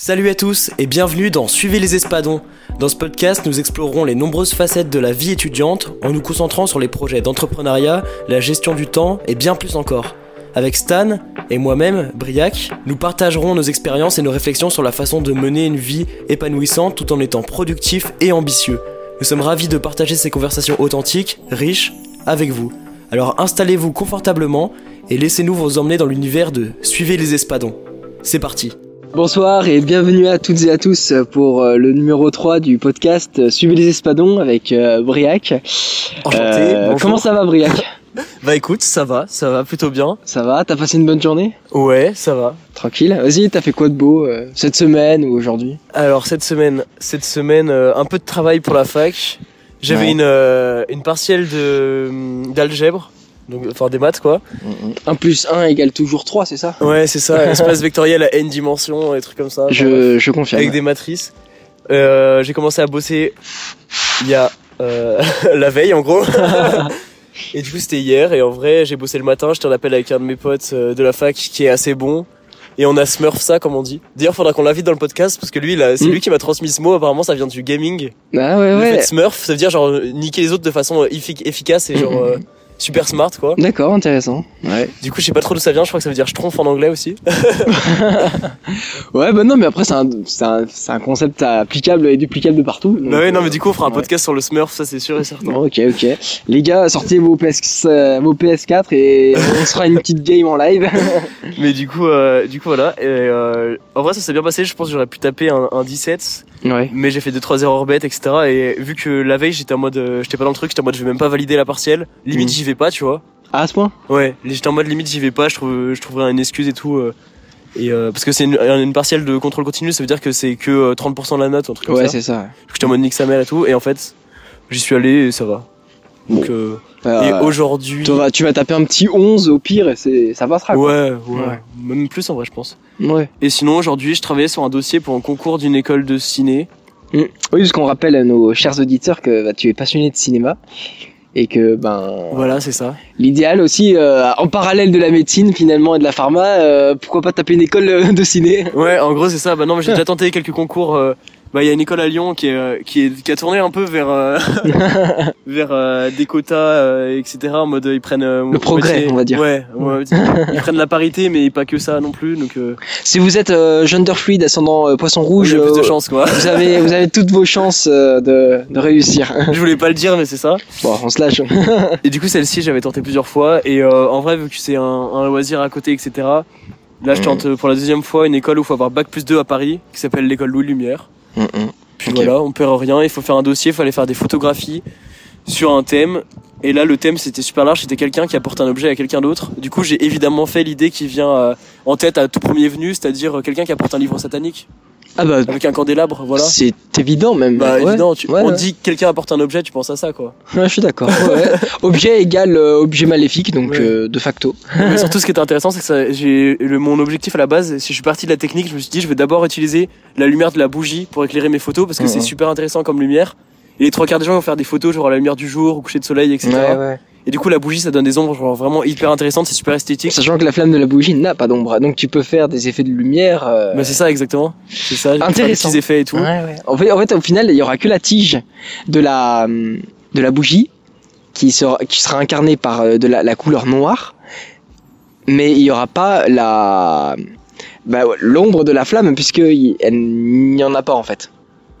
Salut à tous et bienvenue dans Suivez les Espadons. Dans ce podcast, nous explorerons les nombreuses facettes de la vie étudiante en nous concentrant sur les projets d'entrepreneuriat, la gestion du temps et bien plus encore. Avec Stan et moi-même, Briac, nous partagerons nos expériences et nos réflexions sur la façon de mener une vie épanouissante tout en étant productif et ambitieux. Nous sommes ravis de partager ces conversations authentiques, riches, avec vous. Alors installez-vous confortablement et laissez-nous vous emmener dans l'univers de Suivez les Espadons. C'est parti Bonsoir et bienvenue à toutes et à tous pour euh, le numéro 3 du podcast euh, Suivez les Espadons avec euh, Briac. Enchanté, Euh, comment ça va Briac? Bah écoute, ça va, ça va plutôt bien. Ça va? T'as passé une bonne journée? Ouais, ça va. Tranquille Vas-y, t'as fait quoi de beau euh, cette semaine ou aujourd'hui? Alors cette semaine, cette semaine, un peu de travail pour la fac. J'avais Ouais. une une partielle de d'algèbre, donc enfin des maths quoi. 1 plus 1 égale toujours 3, c'est ça? Ouais, c'est ça, espace vectoriel à n dimensions, des trucs comme ça. Enfin, je, je confirme. avec des matrices. Euh, j'ai commencé à bosser il y a euh, la veille en gros. et du coup c'était hier et en vrai j'ai bossé le matin. J'étais en appel avec un de mes potes euh, de la fac qui est assez bon. Et on a smurf ça comme on dit. D'ailleurs faudra qu'on l'invite dans le podcast parce que lui là, c'est Mm. lui qui m'a transmis ce mot. Apparemment ça vient du gaming. Ah ouais, Le ouais. fait smurf, ça veut dire genre niquer les autres de façon effi- efficace et genre Mhm. euh, super smart quoi. D'accord, intéressant. Ouais. Du coup, je sais pas trop d'où ça vient, je crois que ça veut dire schtroumpf en anglais aussi. Ouais, bah non, mais après, c'est un, c'est un, c'est un concept applicable et duplicable de partout. donc, bah ouais, non mais du coup, on fera un ouais. podcast sur le smurf, ça c'est sûr et certain. Ok, ok. Les gars, sortez vos, PS, euh, vos PS4 et on se fera une petite game en live. Mais du coup, euh, du coup voilà. Et, euh, en vrai, ça s'est bien passé. Je pense que j'aurais pu taper un, un 17, ouais. mais j'ai fait deux trois erreurs bêtes, etc. Et vu que la veille, j'étais en mode, euh, j'étais pas dans le truc, j'étais en mode, je vais même pas valider la partielle. Limite, Mhm. j'y vais pas, tu vois. Ah, à ce point? Ouais, j'étais en mode limite, j'y vais pas. Je trouve, je trouverais une excuse et tout. euh, et euh, parce que c'est une, une partielle de contrôle continu, ça veut dire que c'est que euh, 30% de la note, un truc comme Ouais, ça. c'est ça. J'étais en mode nique sa mère et tout. Et en fait, j'y suis allé et ça va. Donc, euh, et aujourd'hui. tu, vas, tu vas taper un petit 11 au pire et c'est, ça passera. quoi. Ouais, ouais, Ouais. Même plus en vrai, je pense. Ouais. Et sinon, aujourd'hui, je travaillais sur un dossier pour un concours d'une école de ciné. Mm. Oui, parce qu'on rappelle à nos chers auditeurs que bah, tu es passionné de cinéma et que ben Voilà, c'est ça. l'idéal aussi euh, en parallèle de la médecine finalement et de la pharma, euh, pourquoi pas taper une école euh, de ciné? Ouais, en gros, c'est ça. Bah non, mais j'ai déjà tenté quelques concours. euh, bah, il y a une école à Lyon qui est, euh, qui est, qui a tourné un peu vers, euh, vers euh, des quotas, euh, etc. En mode, ils prennent euh, Le progrès, on va dire. Ouais, ouais, ils prennent la parité, mais pas que ça non plus. Donc, euh, Si vous êtes euh, gender fluide ascendant euh, poisson rouge, plus de euh, chance, quoi. vous avez vous avez toutes vos chances euh, de, de réussir. Je voulais pas le dire, mais c'est ça. Bon, on se lâche. Et du coup, celle-ci, j'avais tenté plusieurs fois. Et euh, en vrai, vu que c'est un, un loisir à côté, etc. Là, je tente euh, pour la deuxième fois une école où il faut avoir bac plus 2 à Paris, qui s'appelle l'école Louis Lumière. Puis voilà, on perd rien. Il faut faire un dossier, il fallait faire des photographies sur un thème. Et là, le thème, c'était super large. C'était quelqu'un qui apporte un objet à quelqu'un d'autre. Du coup, j'ai évidemment fait l'idée qui vient euh, en tête à tout premier venu, c'est-à-dire euh, quelqu'un qui apporte un livre satanique Ah bah avec un candélabre. Voilà. c'est évident même. Bah, Ouais. évident, tu- ouais, on ouais. dit que quelqu'un apporte un objet, tu penses à ça, quoi. Ouais, je suis d'accord. Objet égale euh, objet maléfique, donc euh, de facto. Mais surtout, ce qui était intéressant, c'est que ça, j'ai le, mon objectif à la base, si je suis parti de la technique, je me suis dit, je vais d'abord utiliser la lumière de la bougie pour éclairer mes photos parce que Mhm. c'est super intéressant comme lumière. Et les trois quarts des gens vont faire des photos genre à la lumière du jour, au coucher de soleil, etc. Et du coup, la bougie, ça donne des ombres genre vraiment hyper intéressantes, c'est super esthétique. Sachant que la flamme de la bougie n'a pas d'ombre, donc tu peux faire des effets de lumière. euh, Bah, c'est ça, exactement. C'est ça. des Intéressant. petits effets et tout. Ouais, ouais. En fait, en fait, au final, il y aura que la tige de la hum, de la bougie qui sera qui sera incarnée par euh, de la, la couleur noire, mais il y aura pas la bah, l'ombre de la flamme puisque il elle n'y en a pas en fait.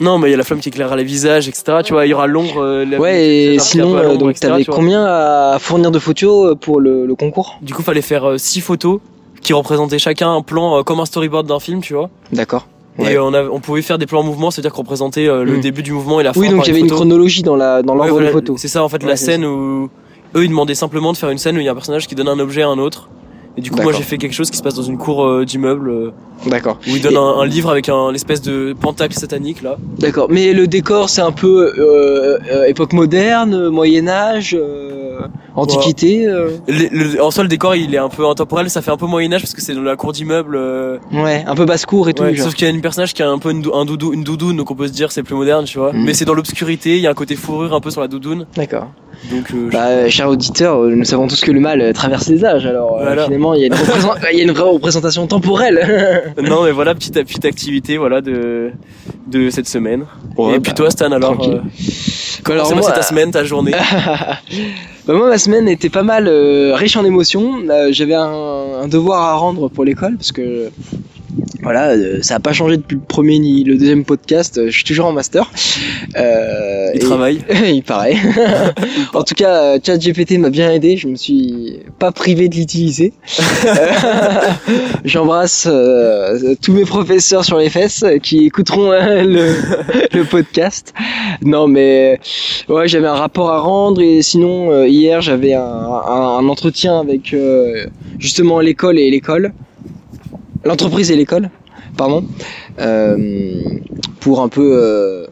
Non, mais il y a la flamme qui éclairera les visages, etc. Tu vois, il y aura l'ombre. euh, Ouais, et sinon, euh, donc t'avais combien à fournir de photos euh, pour le, le concours? Du coup, fallait faire 6 photos qui représentaient chacun un plan euh, comme un storyboard d'un film, tu vois. D'accord. Ouais. Et on, a, on pouvait faire des plans en mouvement, c'est-à-dire qu'on représentait euh, le Mm. début du mouvement et la fin. Oui, donc il y avait une chronologie dans la dans Ouais, l'ordre voilà, des photos. C'est ça en fait Ouais, la scène où eux ils demandaient simplement de faire une scène où il y a un personnage qui donne un objet à un autre. Et du coup moi j'ai fait quelque chose qui se passe dans une cour euh, d'immeuble euh, D'accord. où il donne Et- un, un livre avec un l'espèce de pentacle satanique là. D'accord. Mais le décor, c'est un peu euh, euh, époque moderne, Moyen Âge, euh, Antiquité. Le- le- en soi le décor il est un peu intemporel, ça fait un peu Moyen Âge parce que c'est dans la cour d'immeuble. Ouais, un peu basse-cour et tout. ouais, genre. sauf qu'il y a une personnage qui a un peu une, un doudou, une doudoune donc on peut se dire c'est plus moderne tu vois. Mm. Mais c'est dans l'obscurité, il y a un côté fourrure un peu sur la doudoune. D'accord. Donc, je- Bah, chers auditeurs, euh, nous savons tous que le mal traverse les âges, alors Voilà. finalement il y, a une représent- il y a une vraie représentation temporelle. non, mais voilà, petite, petite activité, voilà, de, de cette semaine. Ouais, Et puis bah, toi, Stan, alors, euh, comment s'est moi- passée ta semaine, ta journée Bah, moi, ma semaine était pas mal euh, riche en émotions. Euh, J'avais un, un devoir à rendre pour l'école parce que voilà, euh, ça a pas changé depuis le premier ni le deuxième podcast. Euh, Je suis toujours en master. Euh, Il et- travaille il paraît. en tout cas, ChatGPT m'a bien aidé. Je me suis pas privé de l'utiliser. J'embrasse tous mes professeurs sur les fesses qui écouteront euh, le, le podcast. Non, mais ouais, j'avais un rapport à rendre et sinon hier j'avais un, un, un entretien avec justement l'école et l'école, l'entreprise et l'école, pardon, euh, pour un peu euh,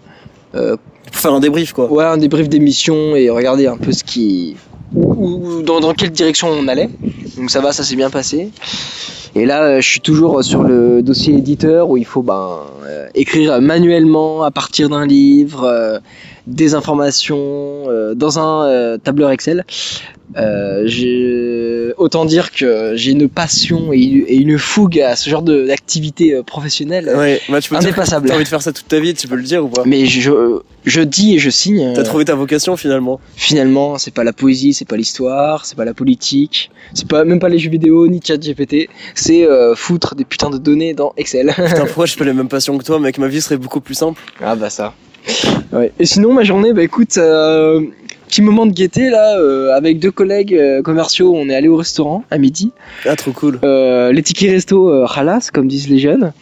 euh, Pour faire un débrief, quoi. Ouais, un débrief d'émission et regarder un peu ce qui. ou- dans, dans quelle direction on allait. Donc ça va, ça s'est bien passé. Et là, je suis toujours sur le dossier éditeur où il faut ben, euh, écrire manuellement à partir d'un livre, euh, des informations euh, dans un euh, tableur Excel. Euh, j'ai- autant dire que j'ai une passion et, et une fougue à ce genre de- d'activité professionnelle Ouais, bah, tu peux indépassable. t'as envie de faire ça toute ta vie, tu peux le dire ou pas? Mais je, je dis et je signe. T'as trouvé ta vocation finalement? finalement c'est pas la poésie c'est pas l'histoire c'est pas la politique c'est pas même pas les jeux vidéo ni chat GPT c'est euh, foutre des putains de données dans Excel Putain, pourquoi je fais les mêmes passions que toi, mec? Ma vie serait beaucoup plus simple. ah bah ça ouais. et sinon ma journée bah écoute euh, petit moment de gaieté là euh, avec deux collègues euh, commerciaux on est allé au restaurant à midi Ah, trop cool. euh, les tickets resto euh, halas comme disent les jeunes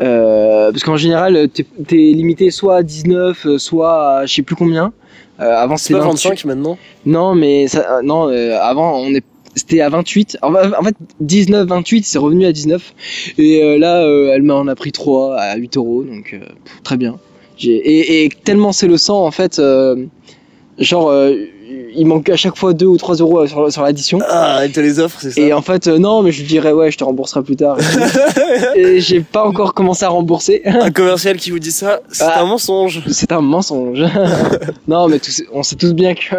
euh, parce qu'en général t'es t'es limité soit à 19 euh, soit à je sais plus combien avant c'était pas 28. 25 maintenant Non, mais ça, non, avant on est c'était à 28. En en fait, 19, 28, c'est revenu à 19. Et là, elle m'en a pris 3 à 8 euros, donc pff, très bien. Et tellement c'est le sang, en fait, euh, genre, euh, il manque à chaque fois 2 ou 3 euros sur, sur l'addition. Ah, elle te les offre, c'est ça Et en fait, euh, non, mais je lui dirais, ouais, je te rembourserai plus tard. et j'ai pas encore commencé à rembourser. Un commercial qui vous dit ça, c'est Ah. un mensonge. C'est un mensonge. non, mais tous- on sait tous bien que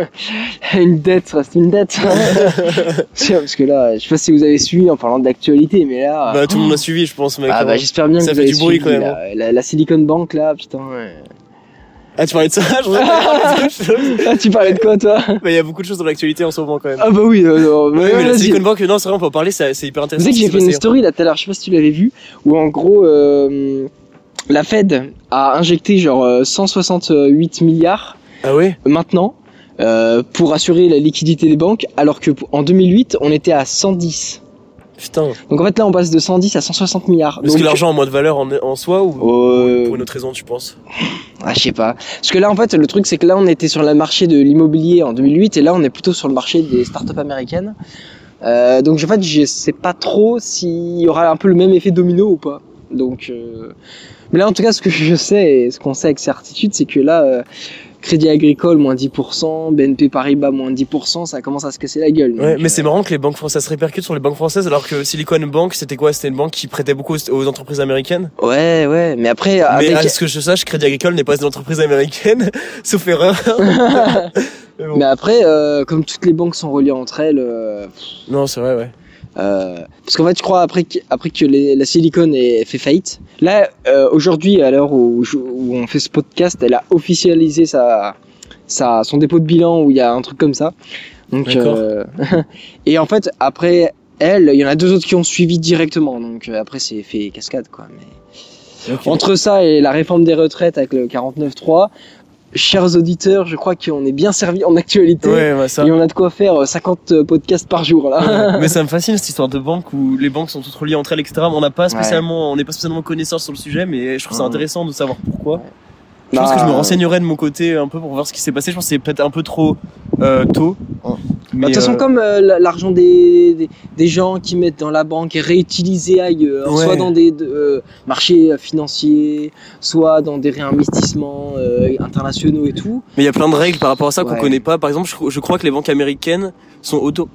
une dette reste une dette. Tiens, Parce que là, je sais pas si vous avez suivi en parlant d'actualité, mais là. Bah, tout le monde l'a suivi, je pense, mec. Ah bah j'espère bien Ça que fait vous avez du bruit, suivi quand même, la, la- la Silicon Bank là, putain. ouais. Ah, tu parlais de ça. Ah, tu parlais de quoi toi Mais il y a beaucoup de choses dans l'actualité en ce moment quand même. Ah bah oui, euh, non, mais Oui, mais la. Silicon Bank, non, c'est vrai, on peut en parler, c'est hyper Vous intéressant. savez que j'ai fait une passé. story là tout à l'heure, je sais pas si tu l'avais vu, où en gros euh, la Fed a injecté genre euh, 168 milliards Ah ouais? maintenant euh, pour assurer la liquidité des banques, alors que en 2008 on était à 110. Putain. Donc en fait là on passe de 110 à 160 milliards. Est-ce que l'argent a moins de valeur en, en soi ou euh, pour une autre raison, tu penses? Ah, je sais pas. Parce que là en fait le truc c'est que là on était sur le marché de l'immobilier en 2008 et là on est plutôt sur le marché des startups américaines. Euh, donc en fait je sais pas trop s'il y aura un peu le même effet domino ou pas. Donc euh, mais là en tout cas ce que je sais et ce qu'on sait avec certitude c'est que là euh, Crédit Agricole moins 10%, BNP Paribas moins 10%, ça commence à se casser la gueule. Ouais, Donc, mais c'est euh, marrant que les banques françaises ça se répercute sur les banques françaises alors que Silicon Bank c'était quoi? C'était une banque qui prêtait beaucoup aux, entreprises américaines? Ouais ouais, mais après Mais à ce que je sache, Crédit Agricole n'est pas une entreprise américaine, sauf erreur. Mais bon. mais après euh, comme toutes les banques sont reliées entre elles euh, Non, c'est vrai, ouais. Euh, parce qu'en fait, je crois après que, après que les- la Silicon ait fait faillite. Là, euh, aujourd'hui, à l'heure où, on fait ce podcast, elle a officialisé sa, sa, son dépôt de bilan où il y a un truc comme ça. Donc, euh, et en fait, après elle, il y en a deux autres qui ont suivi directement. Donc euh, après, c'est fait cascade, quoi. Mais entre ça et la réforme des retraites avec le 49.3, chers auditeurs, je crois qu'on est bien servi en actualité. Ouais, ouais, ça. Et on a de quoi faire euh, 50 podcasts par jour là. Ouais. mais ça me fascine cette histoire de banque où les banques sont toutes reliées entre elles, etc. On n'a pas spécialement, on n'est pas spécialement connaisseurs sur le sujet, mais je trouve ça intéressant de savoir pourquoi. Je pense que je me Bah, renseignerai de mon côté un peu pour voir ce qui s'est passé. Je pense que c'est peut-être un peu trop euh, tôt. Mais, Bah, De toute façon, euh, comme euh, l'argent des, des, des gens qui mettent dans la banque est réutilisé ailleurs, Ouais. soit dans des de- marchés financiers, soit dans des réinvestissements internationaux et tout. Mais il y a plein de règles par rapport à ça qu'on Ouais. connaît pas. Par exemple, je, je crois que les banques américaines sont auto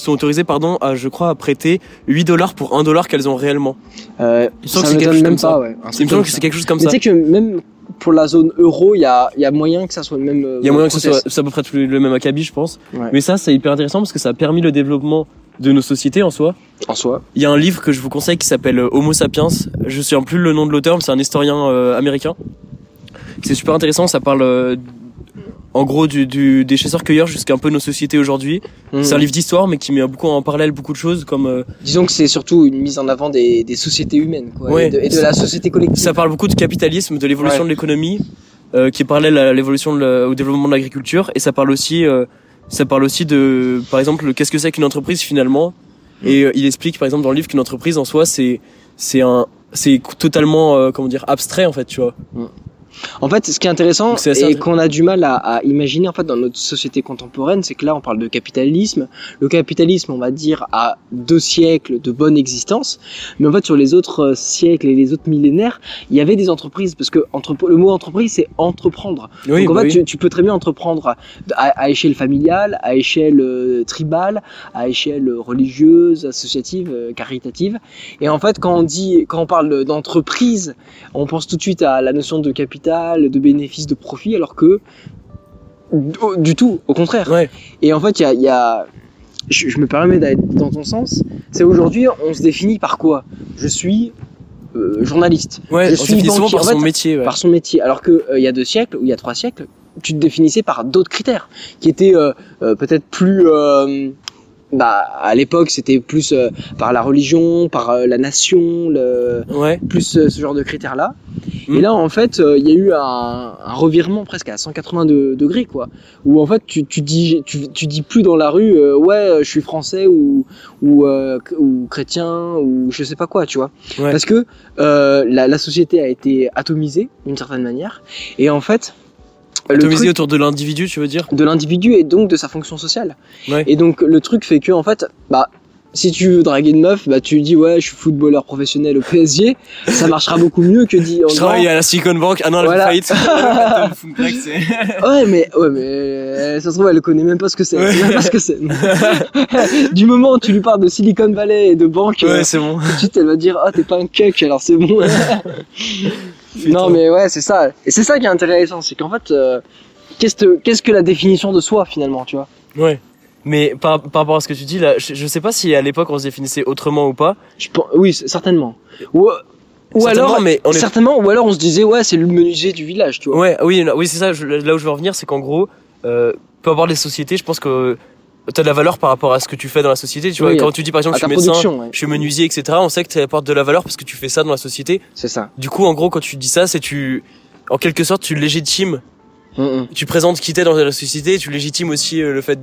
sont autorisées pardon à je crois à prêter 8 dollars pour 1 dollar qu'elles ont réellement. Euh, Il me semble ça que c'est quelque même comme ça. pas, ouais. un Il me truc semble comme que ça. c'est quelque chose comme Mais ça. tu sais que même pour la zone euro, il y a, y a moyen que ça soit le même. euh, Il y a moyen que process. soit c'est à peu près le même acabit, je pense. Ouais. Mais ça, c'est hyper intéressant parce que ça a permis le développement de nos sociétés en soi. en soi. Il y a un livre que je vous conseille qui s'appelle euh, Homo sapiens. Je ne souviens plus le nom de l'auteur, mais c'est un historien euh, américain. C'est super intéressant. Ça parle en gros du, du, des chasseurs-cueilleurs jusqu'à un peu nos sociétés aujourd'hui. Mhm. C'est un livre d'histoire, mais qui met beaucoup en parallèle beaucoup de choses comme euh, Disons que c'est surtout une mise en avant des, des sociétés humaines, quoi, Ouais. et, de, et de la société collective. ça parle beaucoup de capitalisme, de l'évolution Ouais. de l'économie, euh, qui est parallèle à l'évolution au développement de l'agriculture, et ça parle aussi, euh, ça parle aussi de, par exemple, le- qu'est-ce que c'est qu'une entreprise finalement. Et euh, il explique, par exemple, dans le livre qu'une entreprise en soi, c'est, c'est un, c'est totalement, euh, comment dire, abstrait en fait, tu vois. En fait, ce qui est intéressant assez et qu'on a du mal à, à imaginer en fait dans notre société contemporaine, c'est que là on parle de capitalisme. Le capitalisme, on va dire, a deux siècles de bonne existence, mais en fait sur les autres euh, siècles et les autres millénaires, il y avait des entreprises parce que le mot entreprise c'est entreprendre. Oui, Donc en bah fait, oui. tu, tu peux très bien entreprendre à, à échelle familiale, à échelle euh, tribale, à échelle religieuse, associative, euh, caritative. Et en fait, quand on dit, quand on parle d'entreprise, on pense tout de suite à la notion de capital, de bénéfice, de profit, alors que du, tout, au contraire. Ouais. Et en fait, il y a, il y a- je, je me permets d'aller dans ton sens. C'est aujourd'hui, on se définit par quoi? Je suis euh, journaliste Ouais, je on suis se définit souvent banquier. par En son métier. Ouais. par son métier. Alors que euh, il y a deux siècles ou il y a trois siècles, tu te définissais par d'autres critères qui étaient euh, peut-être plus. Bah, à l'époque, c'était plus euh, par la religion, par euh, la nation, le, Ouais. plus euh, ce genre de critères-là. Mm. Et là, en fait, euh, il y a eu un, un revirement presque à 180 de- degrés, quoi. Où en fait, tu, tu dis, tu, tu dis plus dans la rue, euh, ouais, je suis français ou ou, euh, ou chrétien ou je sais pas quoi, tu vois. Ouais. Parce que euh, la, la société a été atomisée d'une certaine manière, et en fait, Atomisé truc autour de l'individu, tu veux dire de l'individu et donc de sa fonction sociale. Ouais. Et donc le truc fait que en fait, bah si tu veux draguer une meuf, bah tu lui dis ouais, je suis footballeur professionnel au PSG, ça marchera beaucoup mieux que dit. en Je travaille à la Silicon Bank. Ah non, elle Voilà. fait faillite. Ouais, mais ouais, mais euh, ça se trouve elle connaît même pas ce que c'est. Ouais. Pas ce que c'est. du moment où tu lui parles de Silicon Valley et de banque, euh, Ouais, c'est bon. tout de suite elle va dire ah t'es pas un cuck alors c'est bon. Non mais ouais c'est ça. Et c'est ça qui est intéressant, c'est qu'en fait euh, qu'est-ce que qu'est-ce que la définition de soi finalement, tu vois? Ouais. Mais par, par rapport à ce que tu dis là, je, je sais pas si à l'époque on se définissait autrement ou pas. Je pense, oui, certainement. Ou, ou Certainement, alors, mais on est- certainement, ou alors on se disait ouais, c'est le menuisier du village, tu vois. Ouais, oui, oui, c'est ça. je- là où je veux en venir, c'est qu'en gros, euh, peu avoir les sociétés, je pense que t'as de la valeur par rapport à ce que tu fais dans la société. Tu vois, Oui, quand tu dis par exemple, je suis médecin, ouais. je suis menuisier, etc. On sait que tu apportes de la valeur parce que tu fais ça dans la société. C'est ça. Du coup, en gros, quand tu dis ça, c'est tu, en quelque sorte, tu légitimes, Mm, tu présentes qui t'es dans la société, tu légitimes aussi euh, le fait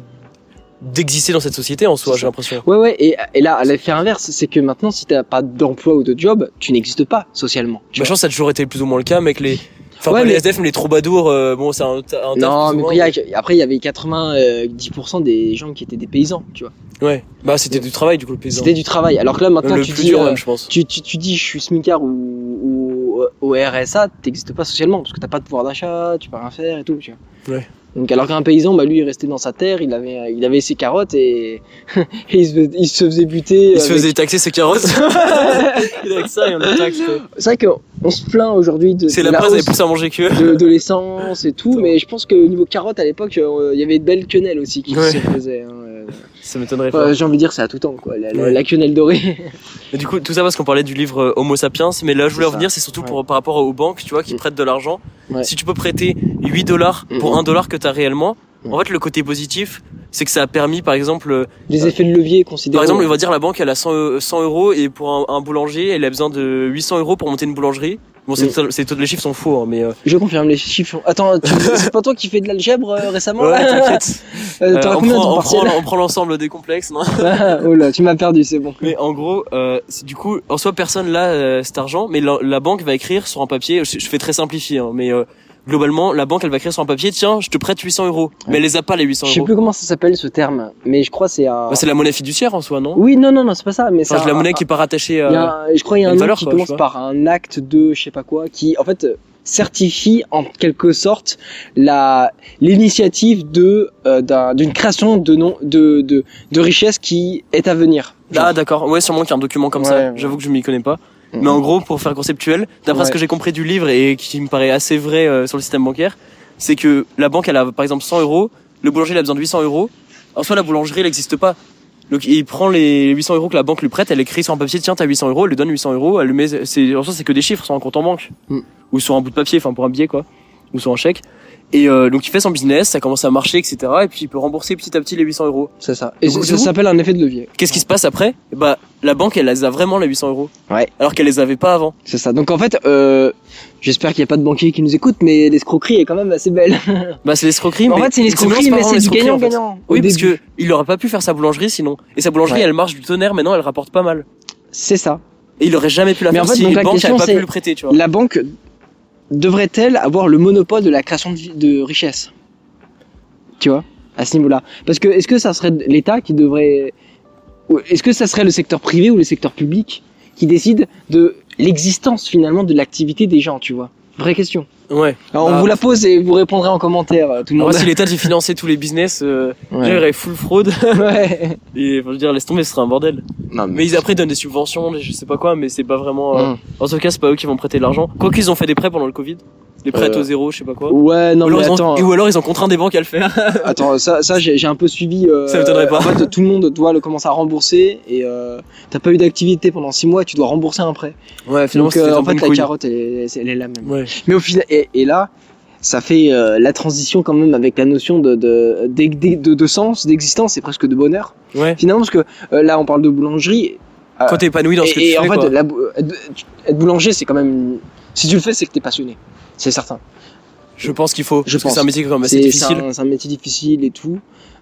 d'exister dans cette société en soi. J'ai l'impression. Ouais, ouais. Et, et là, à l'effet inverse, c'est que maintenant, si t'as pas d'emploi ou de job, tu n'existes pas socialement. tu Bah, je pense que ça a toujours été plus ou moins le cas, mais avec les, enfin Ouais, pas les SDF, mais les troubadours, euh, bon, c'est un, un non, mais moins, après, il y avait 90% des gens qui étaient des paysans, tu vois. Ouais. Bah, c'était du travail, du coup, le paysan. C'était du travail. Alors que là, maintenant, le tu plus dis, dur, euh, même, je pense. tu, tu, tu dis, je suis smicard ou, ou au RSA, t'existes pas socialement parce que t'as pas de pouvoir d'achat, tu peux rien faire et tout, tu vois. Ouais. Donc alors qu'un paysan, bah lui, il restait dans sa terre, il avait, il avait ses carottes et, et il, se, faisait- il se faisait buter. Il se faisait taxer ses carottes. il avec ça et on le taxe. C'est vrai qu'on se plaint aujourd'hui de, C'est la plus à manger que. de, de l'essence et tout, mais je pense qu'au niveau carottes à l'époque, euh, il y avait de belles quenelles aussi qui Ouais. se faisaient. hein. Ça m'étonnerait Enfin, pas. J'ai envie de dire, c'est à tout temps, quoi. La, la- Ouais. la quenelle dorée. Mais du coup, tout ça parce qu'on parlait du livre euh, Homo sapiens, mais là, je voulais C'est en venir, c'est surtout pour, par rapport aux banques, tu vois, qui Mm. prêtent de l'argent. Ouais. Si tu peux prêter 8 dollars pour Mhm. 1 dollar que t'as réellement, Mm. en fait, le côté positif, c'est que ça a permis, par exemple, euh, Les effets de levier considérés. par exemple, on va dire la banque, elle a 100, eu- 100 euros et pour un, un boulanger, elle a besoin de 800 euros pour monter une boulangerie. Bon, c'est, Mm. c'est- les chiffres sont faux, hein, mais euh, Je confirme, les chiffres. sont- Attends, tu- c'est pas toi qui fais de l'algèbre euh, récemment ouais, là t'inquiète. Euh, Euh, T'auras on, on, prend, prend l'ensemble des complexes, non Oh là, tu m'as perdu, c'est bon. Mais en gros, euh, du coup, en soi, personne n'a euh, cet argent, mais la, la banque va écrire sur un papier. Je, je fais très simplifié, hein, mais euh, globalement, la banque, elle va écrire sur un papier, tiens, je te prête 800 euros. Mais elle les a pas les 800 Je sais euros. plus comment ça s'appelle ce terme, mais je crois que c'est un. Bah, c'est la monnaie fiduciaire en soi, non? Oui, non, non, non, c'est pas ça, mais c'est Enfin, la monnaie qui est pas rattachée Il y a à. un- je crois qu'il y a un nom valeur, qui quoi, commence par un acte de je sais pas quoi, qui en fait euh, certifie en quelque sorte la l'initiative de euh, d'un- d'une création de non de, de de richesse qui est à venir. Ah d'accord, ouais, sûrement qu'il y a un document comme Ouais, ça. ouais. J'avoue que je m'y connais pas. Mais en gros, pour faire conceptuel, d'après ce que j'ai compris du livre et qui me paraît assez vrai euh, sur le système bancaire, c'est que la banque, elle a par exemple 100 euros, le boulanger, il a besoin de 800 euros. En soi, la boulangerie, elle n'existe pas. Donc, il prend les 800 euros que la banque lui prête, elle écrit sur un papier, tiens, t'as 800 euros, elle lui donne 800 euros, elle le met, c'est, en soi, c'est que des chiffres sur un compte en banque. Mm. Ou sur un bout de papier, enfin, pour un billet, quoi. Ou sur un chèque. Et euh, donc, il fait son business, ça commence à marcher, etc. Et puis, il peut rembourser petit à petit les 800 euros. C'est ça. Et Donc, ça s'appelle un effet de levier. Qu'est-ce qui se passe après? Bah, la banque, elle les a vraiment, les 800 euros. Ouais. Alors qu'elle les avait pas avant. C'est ça. Donc en fait, euh, j'espère qu'il n'y a pas de banquiers qui nous écoutent, mais l'escroquerie est quand même assez belle. Bah, c'est l'escroquerie. en mais fait, c'est une escroquerie, mais c'est du l'escroquerie, en fait. gagnant-gagnant. Oui, parce que il aurait pas pu faire sa boulangerie sinon. Et sa boulangerie, Ouais. elle marche du tonnerre, maintenant elle rapporte pas mal. C'est ça. Et il aurait jamais pu la Mais faire en fait, si donc la banques question, pas pu le prêter, tu vois. La banque devrait-elle avoir le monopole de la création de, de richesse Tu vois, à ce niveau-là. Parce que est-ce que ça serait l'État qui devrait, est-ce que ça serait le secteur privé ou le secteur public qui décide de l'existence finalement de l'activité des gens, tu vois? Vraie question. Ouais. Alors, Bah, on vous la pose et vous répondrez en commentaire, euh, tout le Moi, monde. si l'État devait financer tous les business, euh, Ouais. déjà, il y aurait full fraude. Ouais. Et, veux dire, laisse tomber, ce serait un bordel. Non, Mais ils, après, ils donnent des subventions, je sais pas quoi, mais c'est pas vraiment, euh, Hum. en tout cas, c'est pas eux qui vont prêter de l'argent. Quoi qu'ils ont fait des prêts pendant le Covid. Des prêts Euh, au zéro, je sais pas quoi. Ouais, non ou, alors mais ils ont, attends, et ou alors ils ont contraint des banques à le faire. attends, ça, ça j'ai j'ai un peu suivi. euh, Ça m'étonnerait pas. En fait, tout le monde doit le commencer à rembourser et euh, t'as pas eu d'activité pendant 6 mois, et tu dois rembourser un prêt. Ouais, Donc euh, en fait, la carotte, elle est, elle est la même. Ouais. Mais au final, et, et là, ça fait euh, la transition quand même avec la notion de de, de, de, sens, d'existence et presque de bonheur. Ouais. Finalement, parce que euh, là, on parle de boulangerie. euh, Quand t'es épanoui dans ce que tu et fais, en fait, quoi. la bou- être boulanger, c'est quand même. Si tu le fais, c'est que t'es passionné. C'est certain. Je pense qu'il faut. Je parce pense. c'est un métier quand même assez c'est difficile. un, c'est un métier difficile et tout.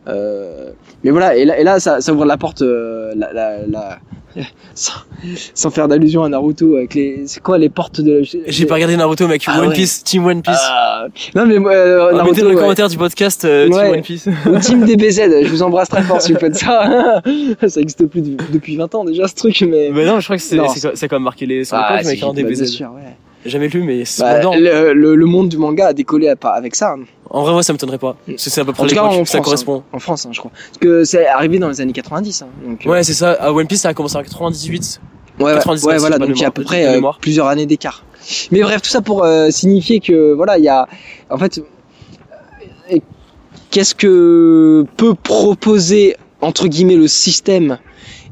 Euh, mais voilà, et là, et là ça, ça ouvre la porte, euh, la, la, la- sans, sans faire d'allusion à Naruto, avec les, c'est quoi les portes de. J'ai pas regardé Naruto, mec. Ah One ouais. Piece, Team One Piece. Ah, non mais euh, Naruto, mettez dans les ouais. commentaires du podcast euh, Team Ouais. One Piece. Ou Team DBZ, je vous embrasse très fort si vous faites ça. ça existe plus de- depuis 20 ans déjà ce truc, mais. Mais non, je crois que c'est c'est quand même marqué les sur Ah, mec, si, hein, bah, bien DBZ. sûr, ouais. Jamais lu, mais c'est Bah, le, le, le monde du manga a décollé à- avec ça. hein. En vrai, moi, ça m'étonnerait pas. C'est à peu près En tout cas, en que ça France, correspond. En France, hein, je crois. Parce que c'est arrivé dans les années 90. Hein, donc, euh, Ouais, c'est ça. À One Piece, ça a commencé en 98. Ouais, ouais, 99, ouais, voilà, donc il y a à peu près euh, plusieurs années d'écart. Mais bref, tout ça pour euh, signifier que voilà, il y a en fait qu'est-ce que peut proposer entre guillemets le système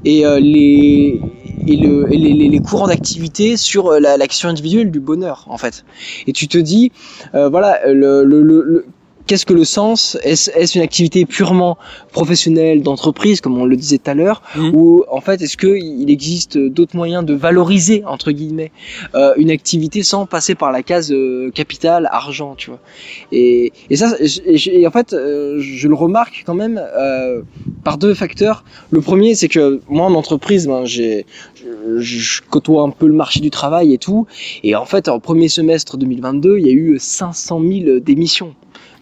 et euh, les les, courants d'activité sur euh, la, la question individuelle du bonheur en fait. Et tu te dis euh, voilà le, le- le- Qu'est-ce que le sens? Est-ce est-ce une activité purement professionnelle d'entreprise, comme on le disait tout à l'heure, Mhm. ou en fait est-ce qu'il existe d'autres moyens de valoriser entre guillemets euh, une activité sans passer par la case euh, capital, argent, tu vois? Et, et ça, et, et- et en fait, euh, je le remarque quand même euh, par deux facteurs. Le premier, c'est que moi en entreprise, ben, j'ai, je, je côtoie un peu le marché du travail et tout, et en fait en premier semestre 2022, il y a eu 500 000 démissions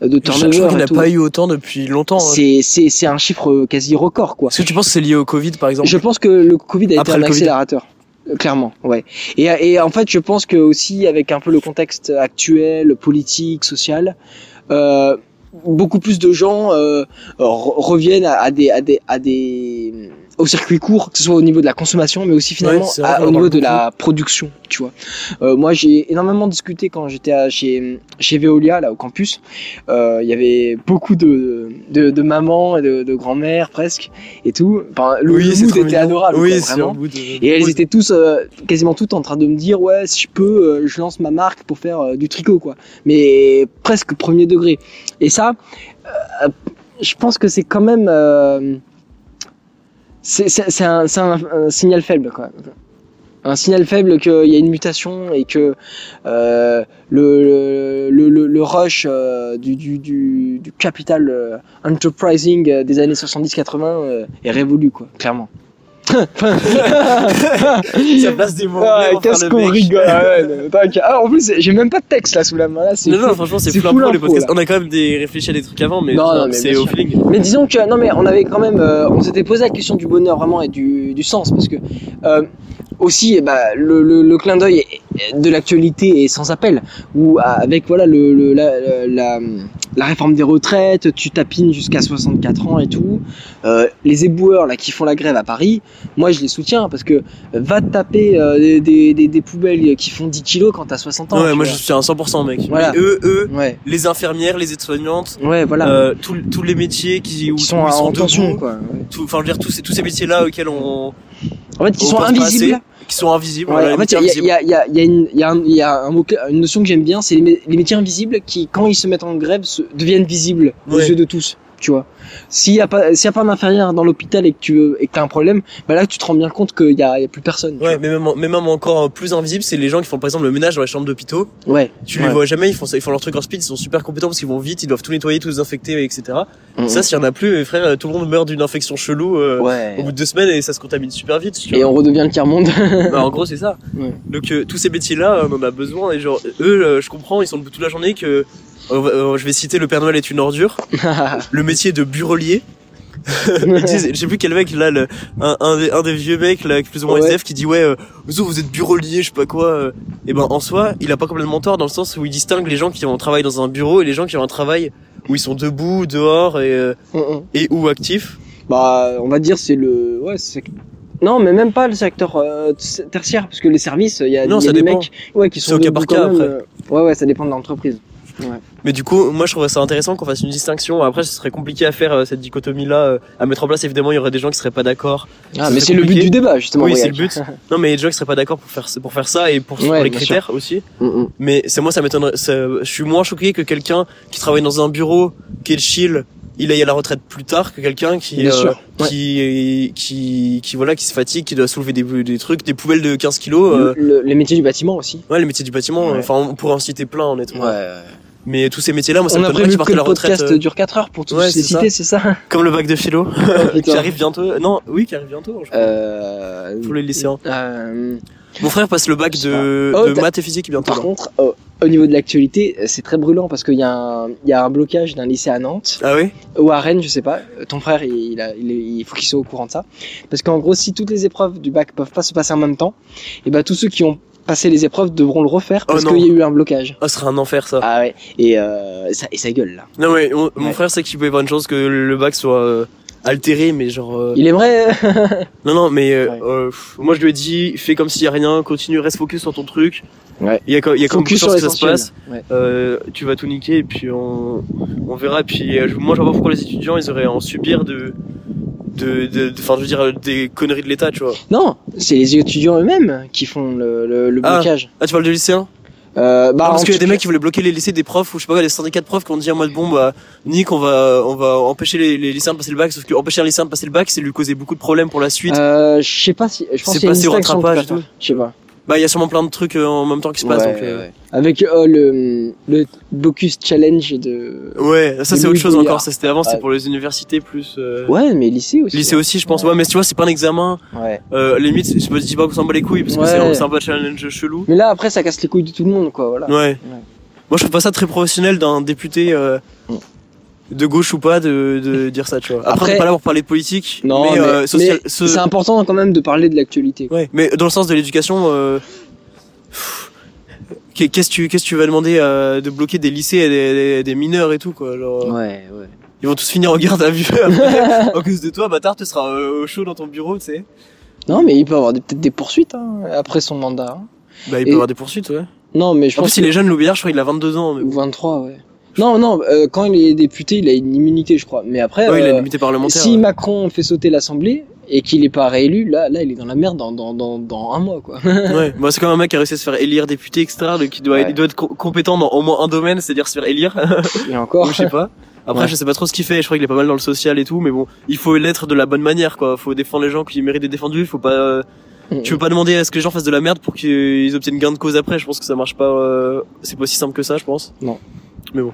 euh, de Je, je turnover. crois qu'il et n'y a tout. pas eu autant depuis longtemps. hein. C'est, c'est, c'est un chiffre quasi record, quoi. Est-ce que tu penses que c'est lié au Covid, par exemple? Je pense que le Covid a été un accélérateur. Euh, Clairement, ouais. Et, et en fait, je pense que aussi avec un peu le contexte actuel, politique, social, euh, beaucoup plus de gens euh, re- reviennent à, à des, à des, à des, au circuit court, que ce soit au niveau de la consommation, mais aussi finalement Ouais, c'est vrai à- qu'on au niveau de la production, tu vois. Euh, moi, j'ai énormément discuté quand j'étais chez chez Veolia là au campus. Euh, Il y avait beaucoup de de, de mamans et de, de grand-mères presque et tout. Enfin, le, le c'est mood trop était mignon. adorable, Oui, quoi, vraiment. de. Et elles étaient tous, euh, quasiment toutes en train de me dire, ouais, si je peux, euh, je lance ma marque pour faire euh, du tricot, quoi. Mais presque premier degré. Et ça, euh, je pense que c'est quand même, euh, c'est un, un, signal faible, quoi. Un signal faible qu'il y a une mutation et que euh, le, le, le, rush euh, du, du, du, capital euh, enterprising des années 70-80 euh, est révolu, quoi, clairement. Ça place des mots. Ah, Qu'est-ce qu'on rigole ah ouais. Ah, en plus, j'ai même pas de texte là sous la main. Là, c'est Non, fou. non, franchement, c'est full impro les info, podcasts. là. On a quand même des réfléchi à des trucs avant, mais, c'est au feeling. Mais disons que non, mais on avait quand même, euh, on s'était posé la question du bonheur vraiment et du, du sens parce que euh, aussi, eh bah, le, le, le clin d'œil de l'actualité est sans appel. Ou avec voilà le, le la, la, la réforme des retraites, tu tapines jusqu'à 64 ans et tout. Euh, les éboueurs là qui font la grève à Paris, moi je les soutiens parce que va te taper euh, des, des, des, des poubelles qui font 10 kilos quand t'as 60 ans. Ouais, moi vois. je suis à 100% mec. Voilà. Eux, eux, Ouais, les infirmières, les aides-soignantes, ouais, voilà. euh, tous les métiers qui, où, qui sont où ils sont en tension quoi. ouais. enfin je veux dire tous ces tous ces métiers là auxquels on En fait, qui on sont invisibles. qui sont invisibles. Ouais, voilà, les en fait, il y a, y y une, il y a un, il y a un mot, une notion que j'aime bien, c'est les, mé- les métiers invisibles qui, quand ils se mettent en grève, se, deviennent visibles aux Ouais. yeux de tous. Tu vois. S'il y a pas, s'il y a pas d'infirmière dans l'hôpital et que tu veux- et que t'as un problème, bah là tu te rends bien compte qu'il y a, il y a plus personne. Ouais, mais même, mais même encore plus invisible, c'est les gens qui font par exemple le ménage dans les chambres d'hôpitaux. Ouais. Tu Ouais. les vois jamais, ils font ils font leur truc en speed, ils sont super compétents parce qu'ils vont vite, ils doivent tout nettoyer, tout désinfecter, etc. Mhm. Ça, s'il y en a plus, frère, tout le monde meurt d'une infection chelou euh, ouais. au bout de deux semaines et ça se contamine super vite. tu Et vois. on redevient le tiers monde. Bah, en gros, c'est ça. Ouais. Donc euh, tous ces métiers-là, on en a besoin. Et genre, eux, euh, je comprends, ils sont debout toute la journée que. Euh, euh, je vais citer le Père Noël est une ordure. Le métier de disent, je sais plus quel mec là, le, un, un, des, un des vieux mecs là, plus ou moins Ouais. SDF, qui dit ouais, euh, vous vous êtes bureaulier, je sais pas quoi. Et ben en soi, il a pas complètement tort dans le sens où il distingue les gens qui ont un travail dans un bureau et les gens qui ont un travail où ils sont debout, dehors et, euh, Mhm. et ou actifs. bah, on va dire c'est le, ouais, c'est non, mais même pas le secteur euh, tertiaire, parce que les services, il y a, Non, il y a ça des dépend. mecs, ouais, qui C'est sont au cas par cas, après. euh, Ouais, ouais, ça dépend de l'entreprise. Mais du coup, moi je trouve ça intéressant qu'on fasse une distinction. Après, ce serait compliqué à faire euh, cette dichotomie-là, euh, à mettre en place. Évidemment, il y aurait des gens qui seraient pas d'accord. Ah, mais c'est le but du débat, justement. Oui, c'est le but. Non, mais il y a des gens qui seraient pas d'accord pour faire pour faire ça et pour, pour Ouais, les bien critères aussi. Mhm. Mais c'est moi, ça m'étonnerait. Je suis moins choqué que quelqu'un qui travaille dans un bureau, qui est chill, il aille à la retraite plus tard que quelqu'un qui euh, ouais. qui qui qui voilà qui se fatigue, qui doit soulever des des trucs, des poubelles de 15 kilos. euh, Le- le- les métiers du bâtiment aussi. Ouais, les métiers du bâtiment. Ouais. Enfin, on pourrait en citer plein, honnêtement. Mais tous ces métiers-là, moi, ça On prévu qu'ils que partent à le la retraite. podcast euh, dure 4 heures pour tous Ouais, les c'est citer, c'est ça Comme le bac de philo, qui putain. arrive bientôt. Non, oui, qui arrive bientôt. je crois. Euh... Pour les lycéens. euh, Mon frère passe le bac de. Oh, de maths et physique bientôt. Par là. contre, au- au niveau de l'actualité, euh, c'est très brûlant parce qu'il y, a un- il y a un blocage d'un lycée à Nantes Ah oui? Ou à Rennes, je sais pas. Euh, Ton frère, il, il, a- il faut qu'il soit au courant de ça. Parce qu'en gros, si toutes les épreuves du bac peuvent pas se passer en même temps, et ben tous ceux qui ont passé les épreuves devront le refaire Oh parce qu'il y a eu un blocage. Ah, ce serait un enfer ça. Ah ouais. Et euh, ça, et ça gueule là. Non, mais mon, mon Ouais. frère sait qu'il peut y avoir une chance que le bac soit euh, altéré, mais genre. euh, Il aimerait. Non, non, mais euh, Ouais. euh, pff, moi je lui ai dit, fais comme s'il y a rien, continue, reste focus sur ton truc. Ouais. Il y a, il y a comme que ça se passe. Ouais. Euh, tu vas tout niquer et puis on, on verra. Et puis moi je vois pas pourquoi les étudiants ils auraient à en subir de. De, de, enfin, je veux dire, des conneries de l'État, tu vois. Non, c'est les étudiants eux-mêmes qui font le, le, le Ah. blocage. Ah, tu parles de lycéens Euh, bah, Non, parce qu'il y a des cas- mecs qui voulaient bloquer les lycées des profs ou je sais pas, les syndicats de profs qui ont dit en mode bon bah Nick on va on va empêcher les, les lycéens de passer le bac sauf que empêcher un lycéen de passer le bac c'est lui causer beaucoup de problèmes pour la suite. Euh, je sais pas si, je pense C'est passé au rattrapage et. Je sais pas. Bah il y a sûrement plein de trucs euh, en même temps qui se passent Ouais, donc euh, ouais. Avec euh, le, le Bocus Challenge de. ouais, ça c'est autre chose encore, ça c'était avant, c'était Ouais. pour les universités plus euh, Ouais, mais lycée aussi. lycée aussi je pense. Ouais, mais tu vois, c'est pas un examen Ouais. euh, limite je me dis pas qu'on s'en bat les couilles parce que Ouais. c'est un- c'est un peu un challenge chelou. Mais là, après, ça casse les couilles de tout le monde, quoi. Voilà. Ouais. Moi je trouve pas ça très professionnel d'un député euh, Mm. De gauche ou pas de, de dire ça, tu vois. Après, Après- on pas là pour parler de politique, Non, mais, mais, euh, social- mais ce- c'est important quand même de parler de l'actualité. Ouais, mais dans le sens de l'éducation, euh, qu'est-ce que tu qu'est-ce que tu vas demander euh, de bloquer des lycées et des, des- des mineurs et tout quoi genre, euh, Ouais, ouais. Ils vont tous finir en garde à vue après. en cause de toi, bâtard, tu seras euh, au chaud dans ton bureau, tu sais. Non, mais il peut avoir des- peut-être des poursuites hein, après son mandat. hein. Bah, il Et- peut y avoir des poursuites, ouais. Non, mais je En pense plus, il est jeune, je crois qu'il a 22 ans. Mais... Ou 23, ouais. Non, non, euh, quand il est député, il a une immunité, je crois. Mais après, Ouais, il a euh, une limité parlementaire. si ouais. Macron fait sauter l'Assemblée et qu'il est pas réélu, là, là, il est dans la merde dans, dans, dans, dans un mois, quoi. Ouais, bah, c'est comme un mec qui a réussi à se faire élire député, etc. donc Qui doit, Ouais. il doit être co- compétent dans au moins un domaine, c'est-à-dire se faire élire. Et encore. Ou je sais pas. Après, Ouais. je sais pas trop ce qu'il fait. Je crois qu'il est pas mal dans le social et tout, mais bon, il faut l'être de la bonne manière, quoi. Faut défendre les gens qui méritent d'être défendus. Faut pas. euh, Tu veux pas demander à ce que les gens fassent de la merde pour qu'ils obtiennent gain de cause après. Je pense que ça marche pas. euh, C'est pas aussi simple que ça, je pense. Non. Mais bon.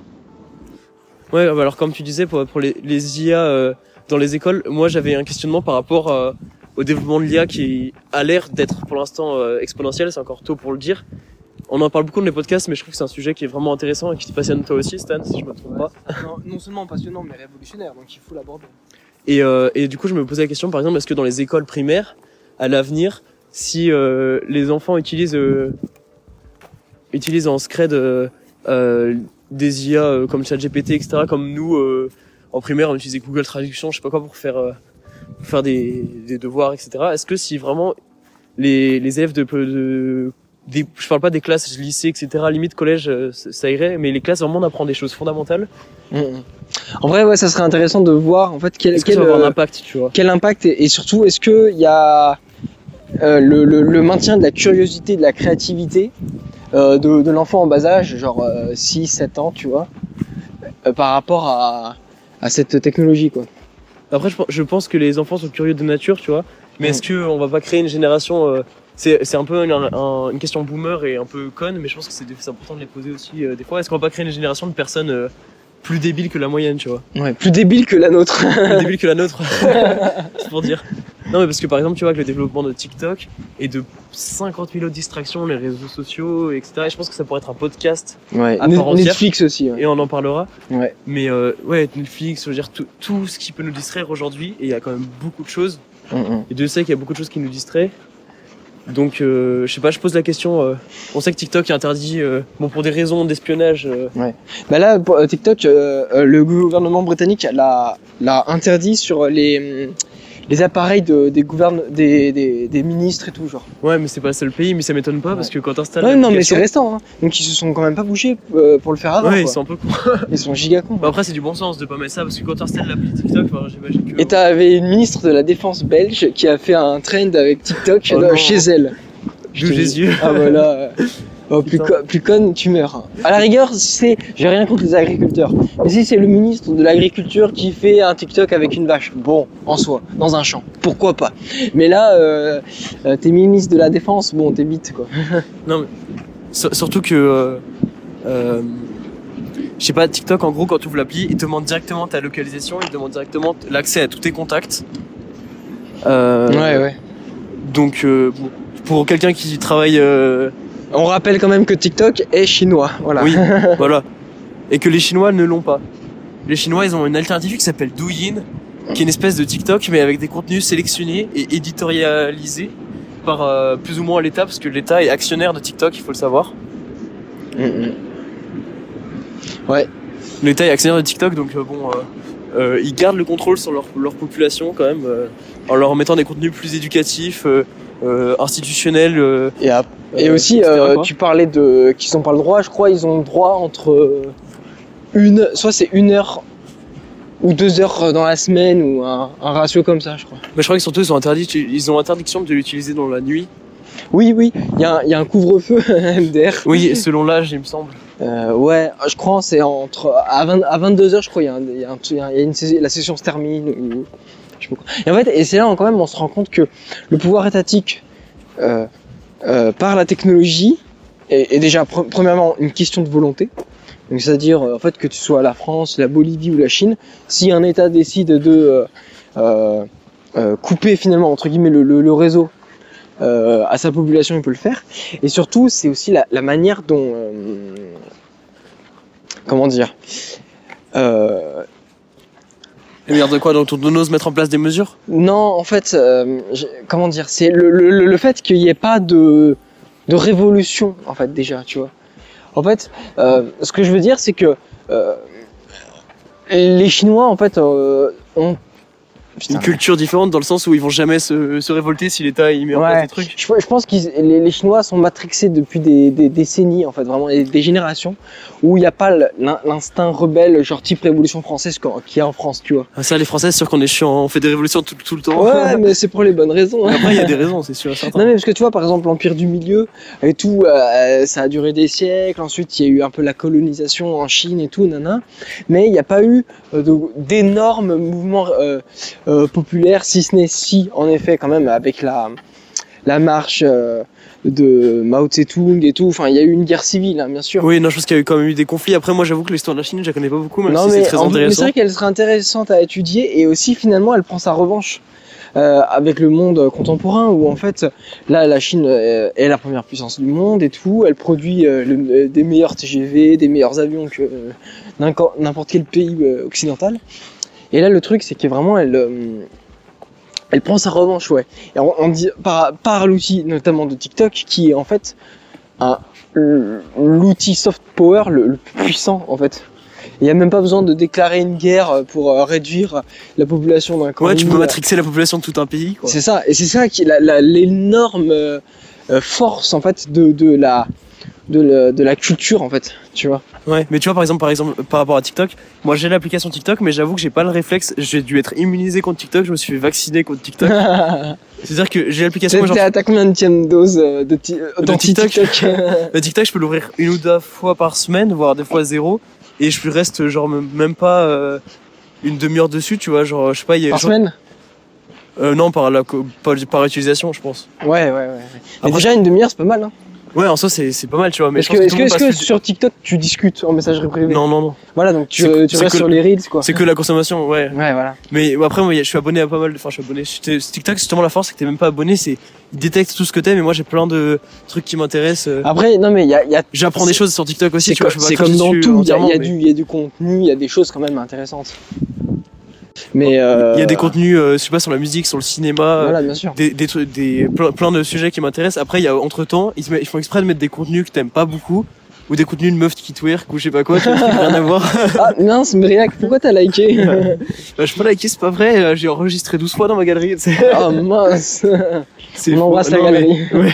Ouais, bah alors comme tu disais pour, pour les, les IA euh, dans les écoles, moi j'avais un questionnement par rapport euh, au développement de l'IA qui a l'air d'être pour l'instant euh, exponentiel. C'est encore tôt pour le dire. On en parle beaucoup dans les podcasts, mais je trouve que c'est un sujet qui est vraiment intéressant et qui te passionne toi aussi, Stan, si je me trompe pas. non, non seulement passionnant, mais révolutionnaire, donc il faut l'aborder. Et, euh, et du coup, je me posais la question, par exemple, est-ce que dans les écoles primaires, à l'avenir, si euh, les enfants utilisent euh, utilisent en scred euh, euh, des IA euh, comme ChatGPT, etc. Comme nous, euh, en primaire, on utilisait Google Traduction, je sais pas quoi, pour faire, euh, pour faire des, des devoirs, etc. Est-ce que si vraiment les, les élèves de, de des, je parle pas des classes lycée, etc. Limite collège, ça irait, mais les classes vraiment on apprend des choses fondamentales. Mm, mm. En vrai, ouais, ça serait intéressant de voir en fait quel, quel, euh, impact, tu vois? quel impact et, et surtout est-ce que il y a euh, le, le, le maintien de la curiosité, de la créativité euh, de, de l'enfant en bas âge, genre 6, 7 ans, tu vois, euh, par rapport à, à cette technologie, quoi. Après, je, pense- je pense que les enfants sont curieux de nature, tu vois. Mais est-ce que on va pas créer une génération euh, C'est c'est un peu une, un- une question boomer et un peu conne, mais je pense que c'est c'est important de les poser aussi euh, des fois. Est-ce qu'on va pas créer une génération de personnes euh, plus débiles que la moyenne, tu vois Ouais, plus débile que la nôtre. Plus débiles que la nôtre. c'est pour dire. Non, mais parce que par exemple, tu vois, avec le développement de TikTok et de 50 000 autres distractions, les réseaux sociaux, etc. Et je pense que ça pourrait être un podcast Ouais, À part entière. Netflix aussi. Ouais. et on en parlera. Ouais. Mais euh, ouais, Netflix, je veux dire, tout, tout ce qui peut nous distraire aujourd'hui, et il y a quand même beaucoup de choses. Mm, mm. Et Dieu sait qu'il y a beaucoup de choses qui nous distraient. Donc, euh, je sais pas, je pose la question. euh, on sait que TikTok est interdit, euh, bon, pour des raisons d'espionnage. euh, Bah là, euh, TikTok, le gouvernement britannique l'a l'a interdit sur les les appareils de, des gouverne des, des, des ministres et tout genre. Ouais, mais c'est pas le seul pays, mais ça m'étonne pas parce que quand t'installes. Ouais, non, mais c'est récent. Hein. Donc ils se sont quand même pas bougés euh, pour le faire avant. Ouais, ils sont un peu cons. Ils sont giga cons. Bah, après, c'est du bon sens de pas mettre ça parce que quand t'installes l'appli TikTok, enfin, j'imagine que. Et t'avais une ministre de la défense belge qui a fait un trend avec TikTok Oh euh, chez elle. D'où. Jésus. Ah voilà. Oh, plus, Putain. co- plus conne, tu meurs. À la rigueur, si c'est, j'ai rien contre les agriculteurs. Mais si c'est le ministre de l'agriculture qui fait un TikTok avec une vache, bon, en soi, dans un champ, pourquoi pas? Mais là, euh, euh, t'es ministre de la défense, bon, t'es bite quoi. Non, mais sur- surtout que. Euh, euh, je sais pas, TikTok, en gros, quand tu ouvres l'appli, il te demande directement ta localisation, il te demande directement l'accès à tous tes contacts. Euh, ouais. Donc, euh, bon, pour quelqu'un qui travaille. On rappelle quand même que TikTok est chinois, voilà. Oui, voilà. Et que les Chinois ne l'ont pas. Les Chinois, ils ont une alternative qui s'appelle Douyin, qui est une espèce de TikTok, mais avec des contenus sélectionnés et éditorialisés par euh, plus ou moins l'État, parce que l'État est actionnaire de TikTok, il faut le savoir. Mm. L'État est actionnaire de TikTok, donc euh, bon, euh, ils gardent le contrôle sur leur, leur population quand même, en leur mettant des contenus plus éducatifs, euh, euh, institutionnels. euh, Et, euh, aussi, euh, tu parlais de qu'ils ont pas le droit. Je crois ils ont le droit entre euh, une, soit c'est une heure ou deux heures dans la semaine ou un, un ratio comme ça, je crois. Mais je crois que surtout ils ont interdit, ils ont interdiction de l'utiliser dans la nuit. Oui, oui, il y a, un- couvre-feu MDR. Oui, selon l'âge, il me semble. Euh, ouais, je crois c'est entre à, 20 à 22 heures, je crois. Il y a, un- il y a, un- il y a une la session se termine. Ou, Et en fait, et c'est là quand même on se rend compte que le pouvoir étatique euh, euh, par la technologie est, déjà pre- premièrement une question de volonté. Donc c'est-à-dire euh, en fait que tu sois la France, la Bolivie ou la Chine, si un État décide de euh, euh, euh, couper finalement entre guillemets le, le- le réseau euh, à sa population, il peut le faire. Et surtout, c'est aussi la, la manière dont euh, comment dire euh, Mais de quoi Donc on ose mettre en place des mesures? Non, en fait, euh, comment dire, c'est le, le, le- le fait qu'il n'y ait pas de, de révolution, en fait, déjà, tu vois. En fait, euh, ce que je veux dire, c'est que euh, les Chinois, en fait, euh, ont. Putain. Une culture différente dans le sens où ils vont jamais se, se révolter si l'État il met en Ouais. place des trucs. Je, je pense que les, les Chinois sont matrixés depuis des, des décennies, en fait, vraiment, des générations, où il n'y a pas l'in- l'instinct rebelle, genre type Révolution française, qu'il y a en France, tu vois. Ah, ça, les Français, c'est sûr qu'on est chiant, on fait des révolutions tout, tout le temps. Ouais, mais c'est pour les bonnes raisons. hein. Après, il y a des raisons, c'est sûr. certain. Non mais parce que tu vois par exemple l'empire du milieu et tout euh, ça a duré des siècles ensuite il y a eu un peu la colonisation en Chine et tout nana mais il n'y a pas eu d'énormes mouvements euh, euh, populaires si ce n'est si en effet quand même avec la la marche euh, de Mao Tse-tung et tout enfin il y a eu une guerre civile hein, bien sûr Oui, non, je pense qu'il y a eu quand même eu des conflits. Après, moi, j'avoue que l'histoire de la Chine, je la connais pas beaucoup, même non si c'est très en- mais c'est intéressant. vrai qu'elle serait intéressante à étudier et aussi finalement elle prend sa revanche euh, avec le monde contemporain où en fait là la Chine euh, est la première puissance du monde et tout. Elle produit euh, des meilleurs TGV des meilleurs avions que n'importe quel pays occidental. Et là le truc c'est que vraiment elle elle prend sa revanche ouais. Et on, on dit par, l'outil notamment de TikTok qui est en fait l'outil soft power le plus puissant en fait. Il n'y a même pas besoin de déclarer une guerre pour euh, réduire la population d'un camp. Ouais, tu peux matrixer la population de tout un pays. C'est ça, et c'est ça qui est l'énorme euh, euh, force en fait de, de la de la, de la culture en fait, tu vois. Ouais, mais tu vois par exemple par exemple par rapport à TikTok, moi j'ai l'application TikTok mais j'avoue que j'ai pas le réflexe, j'ai dû être immunisé contre TikTok, je me suis fait vacciner contre TikTok. C'est-à-dire que j'ai l'application T'es à ta combien de dose de, ti- De d'anti-TikTok le TikTok, je peux l'ouvrir une ou deux fois par semaine, voire des fois zéro et je reste genre même pas euh, une demi-heure dessus, tu vois, genre je sais pas, il y a par genre- semaine euh, non par la co- par, par utilisation, je pense. Ouais, ouais, ouais. Mais Après- déjà une demi-heure c'est pas mal. Hein. Ouais, en soi c'est pas mal, tu vois, mais Est-ce que, tout que, sur TikTok tu discutes en messagerie privée? Non, non, non. Voilà, donc tu, tu restes sur les reels quoi. C'est que la consommation, ouais. Ouais, voilà. Mais après, moi, je suis abonné à pas mal de. Enfin, je suis abonné. TikTok, justement, la force, c'est que t'es même pas abonné. C'est ils détectent tout ce que t'aimes. Et moi, j'ai plein de trucs qui m'intéressent. euh. Après, non mais il y a, il y a J'apprends des choses sur TikTok aussi. c'est comme dans tout, il y a, il y a entièrement, du, mais il y a du contenu, il y a des choses quand même intéressantes. Mais euh, Il y a des contenus, euh, je sais pas, sur la musique, sur le cinéma. euh, Voilà, bien sûr. Des, des, des plein, plein de sujets qui m'intéressent. Après, il y a entre temps, ils, font exprès de mettre des contenus que t'aimes pas beaucoup, ou des contenus de meufs qui twerk ou je sais pas quoi, rien à voir. Ah mince, Briac, pourquoi t'as liké Bah, je peux liker, c'est pas vrai. euh, J'ai enregistré 12 fois dans ma galerie. c'est- Oh mince On embrasse la mais- galerie. ouais.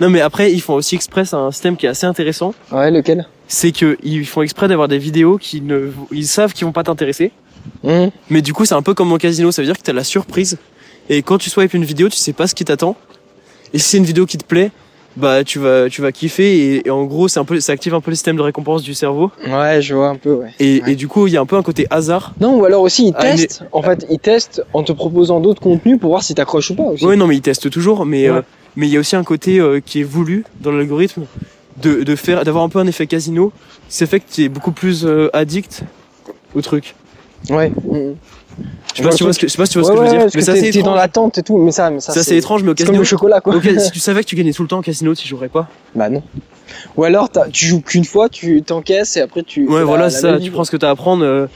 non mais après, ils font aussi exprès un système qui est assez intéressant. Ouais, lequel? C'est que ils font exprès d'avoir des vidéos qui ne ils savent qu'ils vont pas t'intéresser Hum, mais du coup c'est un peu comme en casino ça veut dire que t'as la surprise et quand tu swipes une vidéo tu sais pas ce qui t'attend et si c'est une vidéo qui te plaît bah tu vas tu vas kiffer et, et en gros c'est un peu ça active un peu le système de récompense du cerveau Ouais, je vois un peu, ouais. et, Ouais. et du coup il y a un peu un côté hasard Non, ou alors aussi, ils Ah, testent. En fait, ils testent en te proposant d'autres contenus pour voir si t'accroches ou pas aussi. ouais non mais ils testent toujours mais Ouais. euh, mais il y a aussi un côté euh, qui est voulu dans l'algorithme de, de faire d'avoir un peu un effet casino c'est fait que tu es beaucoup plus euh, addict au truc Ouais. je sais pas si tu vois ce que je sais pas si tu vois Ouais, ce que ouais, je veux dire mais que c'est dans l'attente et tout, mais ça, mais ça c'est assez étrange mais au C'est comme casino le chocolat, quoi. Si tu savais que tu gagnais tout le temps au casino, tu jouerais pas Bah non. Ou alors, tu joues qu'une fois, tu t'encaisses et après tu. Ouais, voilà, la c'est ça. Tu prends ce que t'as à apprendre euh,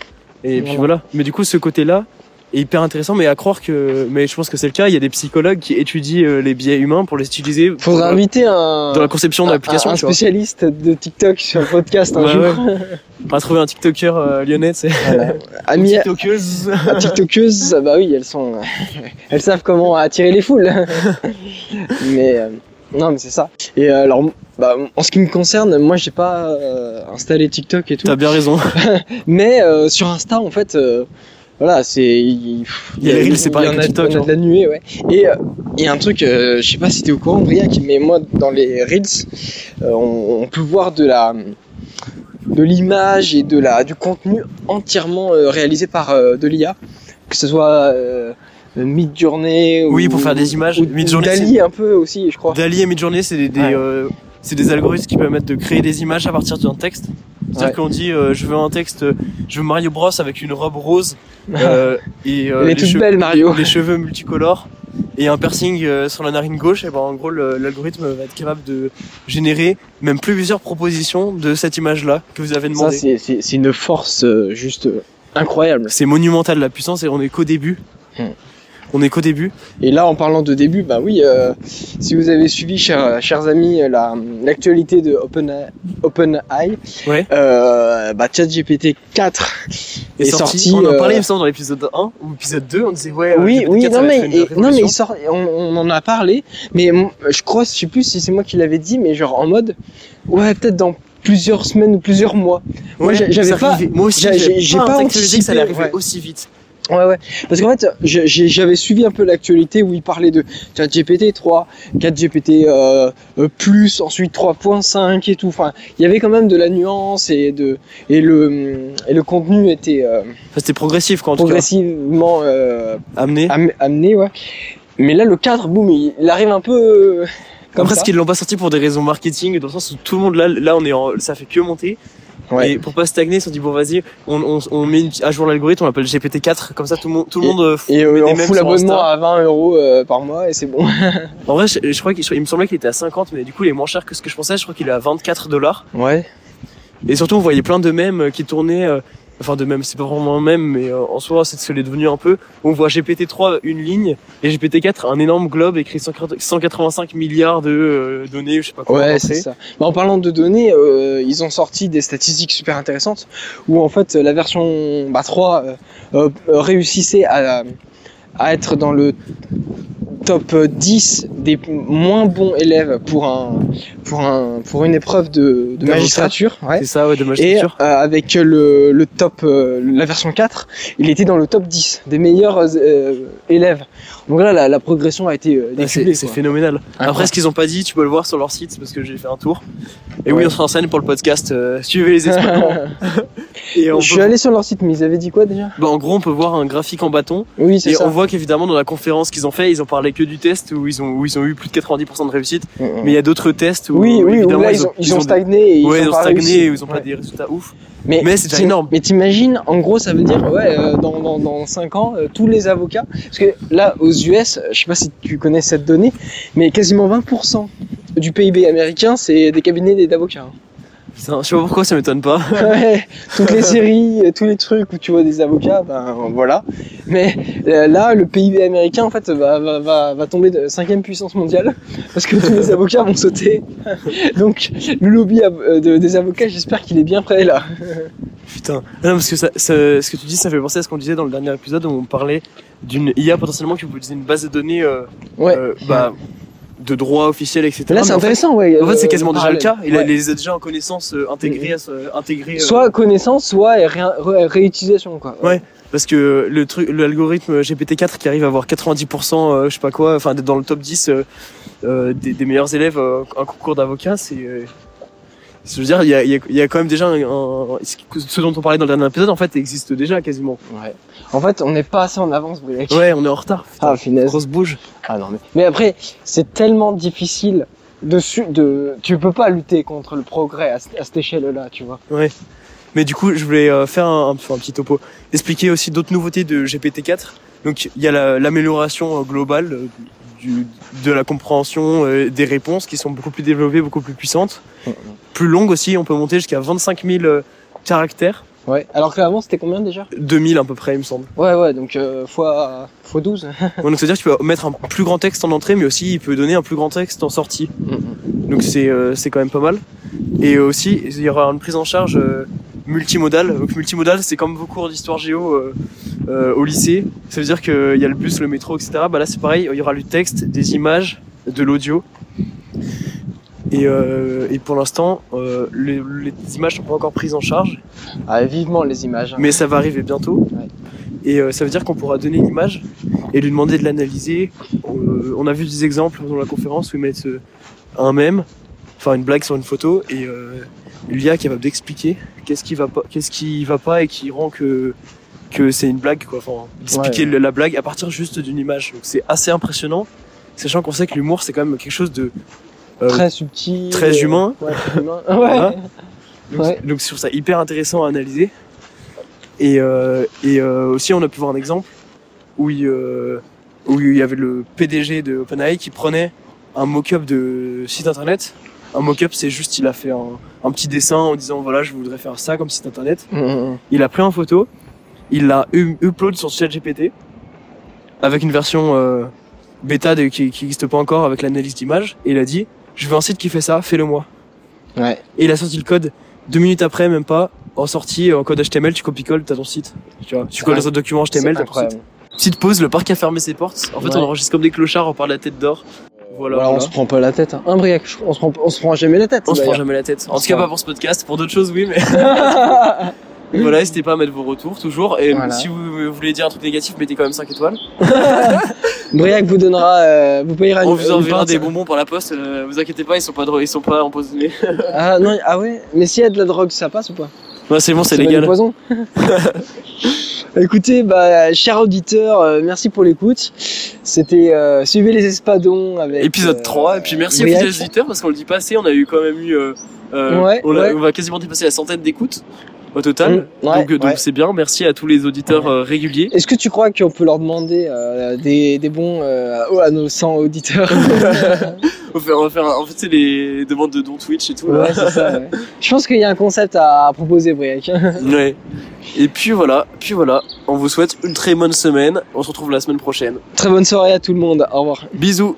et puis Voilà. voilà. Mais du coup, ce côté-là est hyper intéressant, mais à croire que, mais je pense que c'est le cas. Il y a des psychologues qui étuyent euh, les biais humains pour les utiliser Faudrait pour- inviter un. dans la conception de un- l'application. Un, spécialiste de TikTok sur le podcast un jour. ouais. On va trouver un TikToker euh, lyonnais, c'est Voilà. Ami, TikTokeuse. TikTokeuses, bah oui, elles sont, elles savent comment attirer les foules. mais euh, non, mais c'est ça. Et euh, alors, bah, en ce qui me concerne, moi, j'ai pas euh, installé TikTok et tout. T'as bien raison. Mais euh, sur Insta, en fait, euh, voilà, c'est. Il Il y a les reels, c'est pareil il y en a- TikTok, Il y en a de la nuée, ouais. Et euh, il y a un truc, euh, je sais pas si t'es au courant, Briac, mais moi, dans les reels, euh, on, on peut voir de la de l'image et de la du contenu entièrement euh, réalisé par de l'IA, que ce soit Midjourney ou Oui, pour faire des images. ou, Midjourney, ou Dali un peu aussi, je crois. Dali et Midjourney, c'est des, des, Ouais. C'est des algorithmes qui permettent de créer des images à partir d'un texte. C'est-à-dire Ouais. qu'on dit, euh, je veux un texte, euh, je veux Mario Bros avec une robe rose euh, et euh, les, cheveux- belle, Mario. les cheveux multicolores et un piercing euh, sur la narine gauche. Et ben en gros, l'algorithme va être capable de générer même plusieurs propositions de cette image-là que vous avez Ça, demandé. c'est- c'est une force euh, juste incroyable. C'est monumental la puissance et on est qu'au début. Hmm. On est qu'au début. Et là, en parlant de début, bah oui, euh, si vous avez suivi, chers, chers amis, la- l'actualité de OpenAI, OpenAI, Ouais. euh, bah ChatGPT 4 Est, est sorti. sorti, On en euh, parlait, il me semble, dans l'épisode 1 ou l'épisode 2. On disait, ouais, euh, oui, GPT-4, oui, non mais, être une et- non mais révolution. il sort, on, on en a parlé, mais je crois, je sais plus si c'est moi qui l'avais dit, mais genre en mode, ouais, peut-être dans plusieurs semaines ou plusieurs mois. Moi, Ouais, j'avais pas-. Moi aussi, j'a- j'ai j'ai pas, pas anticipé que ça allait arriver ouais. aussi vite. Ouais, ouais. Parce qu'en fait, j'avais suivi un peu l'actualité où il parlait de ChatGPT 3, 4GPT euh, euh, plus, ensuite 3.5 et tout. Enfin, il y avait quand même de la nuance et de et le et le contenu était euh, c'était progressif, tout progressivement euh. Amené. am- amené, ouais. Mais là, le cadre, boum, il, il arrive un peu euh, comme Après, ce qu'ils l'ont pas sorti pour des raisons marketing, dans le sens où tout le monde là, là, on est en, ça fait que monter. Ouais. Et pour pas stagner, ils se sont dit bon vas-y, on, on, on met une- à jour l'algorithme, on l'appelle GPT-4, comme ça tout le monde, tout le monde. euh, Et euh, on fout l'abonnement à 20 euros euh, par mois et c'est bon. En vrai, je, je crois qu'il il me semblait qu'il était à 50, mais du coup il est moins cher que ce que je pensais. Je crois qu'il est à 24 dollars. Ouais. Et surtout, on voyait plein de mèmes qui tournaient. euh, enfin de même, c'est pas vraiment un même, mais euh, en soi, c'est ce que l'est devenu un peu. On voit GPT-3 une ligne et GPT-4 un énorme globe écrit 185 milliards de euh, données, je sais pas quoi. Ouais, c'est ça. Bah, en parlant de données, euh, ils ont sorti des statistiques super intéressantes où en fait la version bah, 3 euh, euh, réussissait à, à être dans le top 10 des moins bons élèves pour un pour un pour une épreuve de, magistrature ouais. C'est ça, ouais, de et magistrature. euh, avec le, le top euh, la version 4 il était dans le top 10 des meilleurs euh, élèves donc là la, la progression a été euh, Ouais, c'est phénoménal. Après, ce qu'ils ont pas dit, tu peux le voir sur leur site parce que j'ai fait un tour. Et oui, on se renseigne pour le podcast. euh, suivez les espadons. Et on je suis allé sur leur site mais ils avaient dit quoi déjà? Bah, en gros, on peut voir un graphique en bâton. oui Et ça on voit qu'évidemment, dans la conférence qu'ils ont fait, ils ont parlé que du test où ils ont, où ils ont eu plus de 90% de réussite. Mm, mm. Mais il y a d'autres tests où, oui oui où évidemment, là ils ont, ils ont stagné et ils ouais, ont pas stagné et ils ont pas Ouais. des résultats ouf. Mais, Mais c'est énorme. Mais t'imagines, en gros, ça veut dire, ouais, euh, dans, dans, dans 5 ans, euh, tous les avocats, parce que là, aux US, je sais pas si tu connais cette donnée, mais quasiment 20% du PIB américain, c'est des cabinets d'avocats. hein. Putain, je sais pas pourquoi ça m'étonne pas. Ouais, toutes les séries, tous les trucs où tu vois des avocats, ben voilà. Mais euh, là, le PIB américain, en fait, va, va, va, va tomber de cinquième puissance mondiale, parce que tous les avocats vont sauter. Donc, le lobby euh, de- des avocats, j'espère qu'il est bien prêt là. Putain. Non, parce que ça, ça- ce que tu dis, ça fait penser à ce qu'on disait dans le dernier épisode où on parlait d'une IA potentiellement qui pouvait utiliser une base de données euh, Ouais. euh, bah, de droit officiel, etc. Là, c'est intéressant, ouais. En fait, c'est quasiment déjà le cas. Il les a déjà en connaissance euh, intégrée, intégrée, euh, soit connaissance, soit ré- ré- réutilisation, quoi. Ouais. parce que le truc, l'algorithme GPT-4 qui arrive à avoir 90%, euh, je sais pas quoi, enfin d'être dans le top 10 euh, euh, des, des meilleurs élèves un concours d'avocat, c'est euh, je veux dire, il y a, y, a, y a quand même déjà un, un- ce dont on parlait dans le dernier épisode, en fait, existe déjà quasiment. Ouais. En fait, on n'est pas assez en avance, Briac. Ouais, on est en retard. Ah, finesse. Grosse bouge. Ah non, mais. Mais après, c'est tellement difficile de, de. Tu peux pas lutter contre le progrès à, cette échelle-là, tu vois. Mais du coup, je voulais euh, faire un, petit topo, expliquer aussi d'autres nouveautés de GPT-4. Donc, il y a la- l'amélioration euh, globale euh, du, de la compréhension euh, des réponses qui sont beaucoup plus développées, beaucoup plus puissantes. Plus longues aussi, on peut monter jusqu'à 25 000 euh, caractères. Ouais. Alors qu'avant, c'était combien déjà? 2000 à peu près, il me semble. Ouais, ouais, donc euh, fois, fois 12. Ouais, donc, c'est-à-dire que tu peux mettre un plus grand texte en entrée, mais aussi il peut donner un plus grand texte en sortie. Donc c'est euh, c'est quand même pas mal. Et aussi, il y aura une prise en charge multimodale. Donc multimodale, c'est comme vos cours d'histoire géo euh, euh, au lycée. Ça veut dire qu'il y a le bus, le métro, etc. Bah là, c'est pareil, il y aura du texte, des images, de l'audio. Et, euh, et pour l'instant, euh, les, les images sont pas encore prises en charge, Ah, vivement les images. hein. mais ça va arriver bientôt. Ouais. Et euh, ça veut dire qu'on pourra donner une image et lui demander de l'analyser. On a vu des exemples dans la conférence où ils mettent un mème, enfin une blague sur une photo, et euh, l'IA capable d'expliquer qu'est-ce qui va pas, qu'est-ce qui va pas et qui rend que que c'est une blague quoi. Enfin, d'expliquer Ouais. la blague à partir juste d'une image. Donc c'est assez impressionnant, sachant qu'on sait que l'humour c'est quand même quelque chose de euh, Très subtil. très humain. Ouais, très humain. Ouais. Donc, donc je trouve ça hyper intéressant à analyser. Et, euh, et euh, aussi, on a pu voir un exemple où il, euh, où il y avait le PDG de OpenAI qui prenait un mock-up de site internet. Un mock-up, c'est juste, il a fait un, un petit dessin en disant voilà, je voudrais faire ça comme site internet. Mm, mm, Il a pris en photo, il l'a upload sur ChatGPT avec une version euh, bêta de, qui n'existe pas encore avec l'analyse d'image. Et il a dit je veux un site qui fait ça, fais-le moi. mm. Ouais. Et il a sorti le code deux minutes après, même pas, en sortie, en code HTML, tu copies-colles, t'as ton site. Tu vois, tu colles un document HTML, t'as ton site. Petite pause, le parc a fermé ses portes. En fait, Ouais. on enregistre comme des clochards, on parle la tête d'or. Voilà, on se prend pas la tête. Hein. Un briac, on se prend, on se prend jamais la tête. On se prend jamais la tête. En tout cas, pas pour ce podcast. Pour d'autres choses, oui, mais voilà, n'hésitez pas à mettre vos retours, toujours. Et Voilà. si vous voulez dire un truc négatif, mettez quand même 5 étoiles. Briac vous donnera, euh, vous payera On une, vous enverra des bonbons par la poste. euh, vous inquiétez pas, ils sont pas, ils sont pas empoisonnés. Ah non, ah ouais. Mais s'il y a de la drogue, ça passe ou pas? Ouais, c'est bon, c'est pas du légal. poison? Écoutez, bah, cher auditeur, euh, merci pour l'écoute. C'était euh, suivez les espadons avec Épisode euh, 3. Et puis merci aux fidèles auditeurs parce qu'on le dit pas assez. On a eu quand même eu. euh, euh, Ouais, on, a- ouais. on va quasiment dépasser la centaine d'écoutes au total. Mm, ouais, donc euh, ouais. c'est bien. Merci à tous les auditeurs euh, réguliers. Est-ce que tu crois qu'on peut leur demander euh, des, des bons euh, à nos 100 auditeurs on va faire, on va faire un- en fait, c'est les demandes de dons Twitch et tout. Ouais, ça. Je pense qu'il y a un concept à proposer, Briac. Ouais. Et puis voilà, puis voilà. On vous souhaite une très bonne semaine. On se retrouve la semaine prochaine. Très bonne soirée à tout le monde. Au revoir. Bisous.